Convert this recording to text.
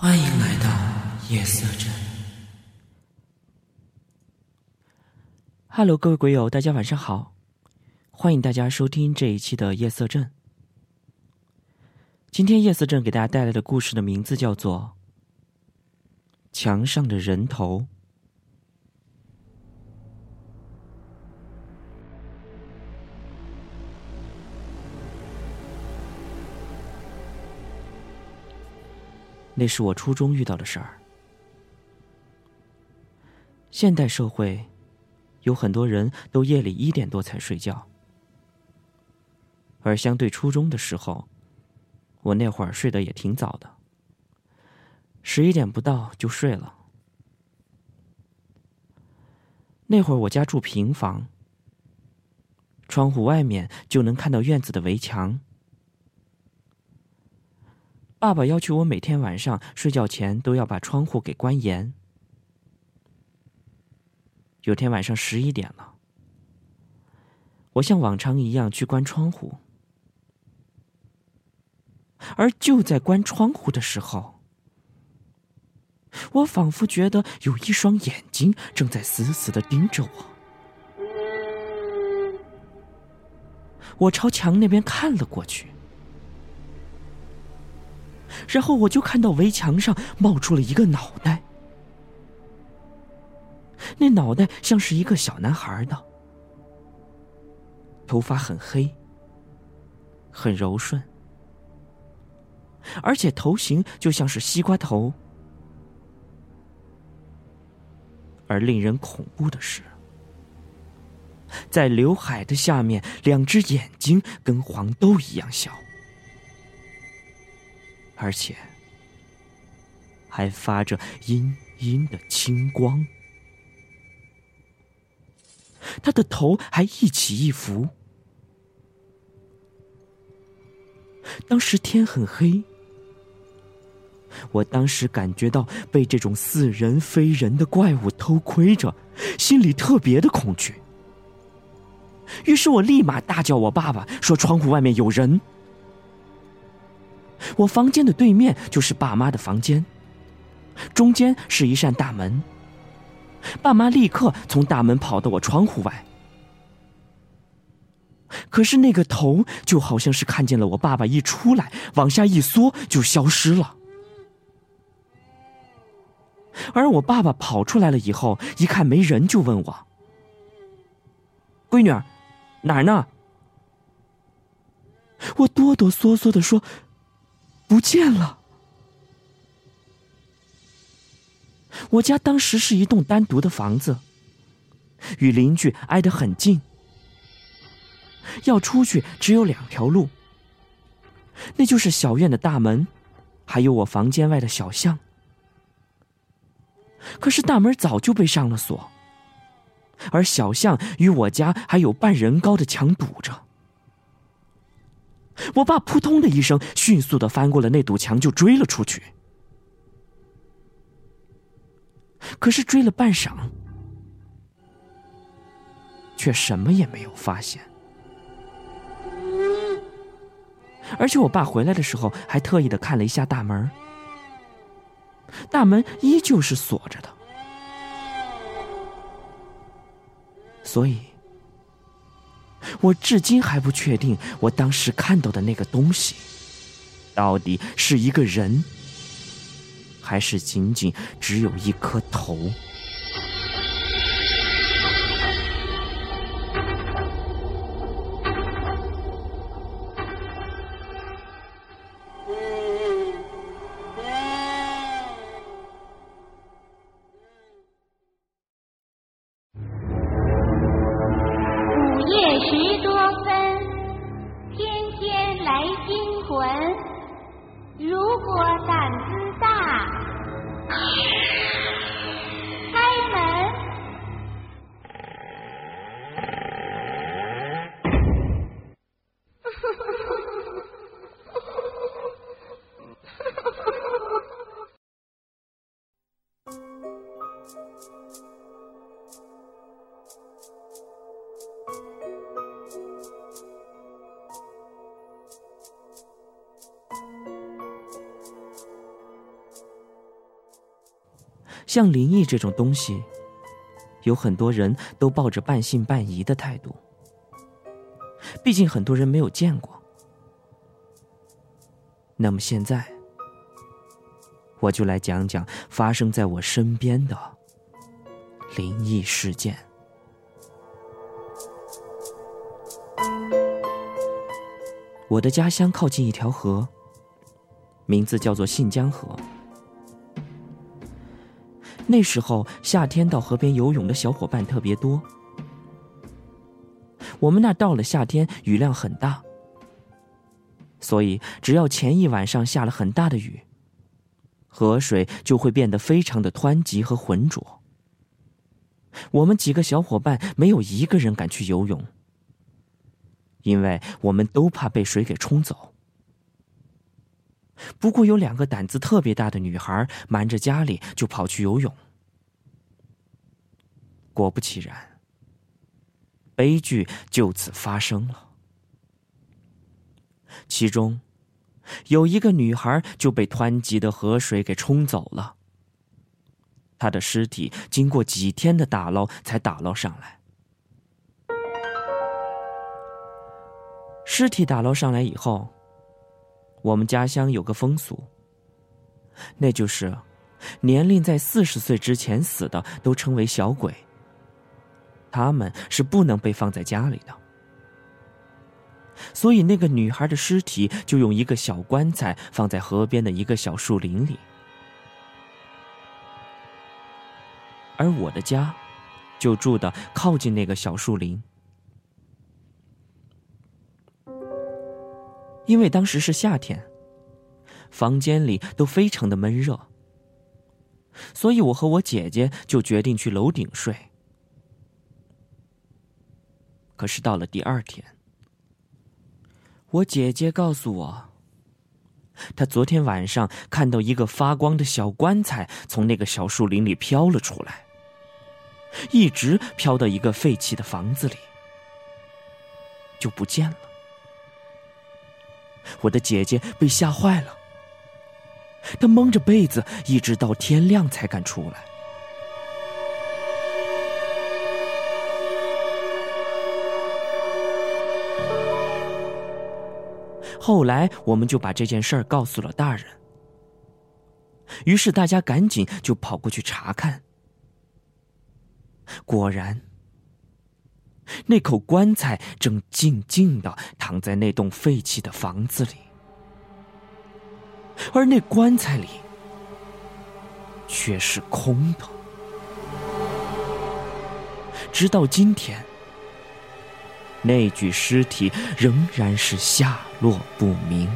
欢迎来到夜色镇。Hello，各位鬼友，大家晚上好！欢迎大家收听这一期的夜色镇。今天夜色镇给大家带来的故事的名字叫做《墙上的人头》。那是我初中遇到的事儿。现代社会，有很多人都夜里一点多才睡觉，而相对初中的时候，我那会儿睡得也挺早的，十一点不到就睡了。那会儿我家住平房，窗户外面就能看到院子的围墙。爸爸要求我每天晚上睡觉前都要把窗户给关严。有天晚上十一点了，我像往常一样去关窗户，而就在关窗户的时候，我仿佛觉得有一双眼睛正在死死的盯着我。我朝墙那边看了过去。然后我就看到围墙上冒出了一个脑袋，那脑袋像是一个小男孩的，头发很黑，很柔顺，而且头型就像是西瓜头。而令人恐怖的是，在刘海的下面，两只眼睛跟黄豆一样小。而且还发着阴阴的青光，他的头还一起一伏。当时天很黑，我当时感觉到被这种似人非人的怪物偷窥着，心里特别的恐惧。于是我立马大叫我爸爸，说窗户外面有人。我房间的对面就是爸妈的房间，中间是一扇大门。爸妈立刻从大门跑到我窗户外，可是那个头就好像是看见了我爸爸一出来，往下一缩就消失了。而我爸爸跑出来了以后，一看没人，就问我：“闺女儿，哪儿呢？”我哆哆嗦嗦的说。不见了！我家当时是一栋单独的房子，与邻居挨得很近，要出去只有两条路，那就是小院的大门，还有我房间外的小巷。可是大门早就被上了锁，而小巷与我家还有半人高的墙堵着。我爸扑通的一声，迅速的翻过了那堵墙，就追了出去。可是追了半晌，却什么也没有发现。而且我爸回来的时候，还特意的看了一下大门，大门依旧是锁着的。所以。我至今还不确定，我当时看到的那个东西，到底是一个人，还是仅仅只有一颗头。像灵异这种东西有很多人都抱着半信半疑的态度毕竟很多人没有见过。那么现在我就来讲讲发生在我身边的灵异事件。我的家乡靠近一条河，名字叫做信江河。那时候夏天到河边游泳的小伙伴特别多。我们那到了夏天雨量很大，所以只要前一晚上下了很大的雨，河水就会变得非常的湍急和浑浊。我们几个小伙伴没有一个人敢去游泳。因为我们都怕被水给冲走。不过有两个胆子特别大的女孩瞒着家里就跑去游泳。果不其然，悲剧就此发生了。其中有一个女孩就被湍急的河水给冲走了。她的尸体经过几天的打捞才打捞上来。尸体打捞上来以后，我们家乡有个风俗，那就是年龄在四十岁之前死的都称为小鬼，他们是不能被放在家里的。所以那个女孩的尸体就用一个小棺材放在河边的一个小树林里，而我的家就住的靠近那个小树林。因为当时是夏天，房间里都非常的闷热，所以我和我姐姐就决定去楼顶睡。可是到了第二天，我姐姐告诉我，她昨天晚上看到一个发光的小棺材从那个小树林里飘了出来，一直飘到一个废弃的房子里，就不见了。我的姐姐被吓坏了，她蒙着被子，一直到天亮才敢出来。后来，我们就把这件事儿告诉了大人，于是大家赶紧就跑过去查看，果然。那口棺材正静静的躺在那栋废弃的房子里，而那棺材里却是空的。直到今天，那具尸体仍然是下落不明。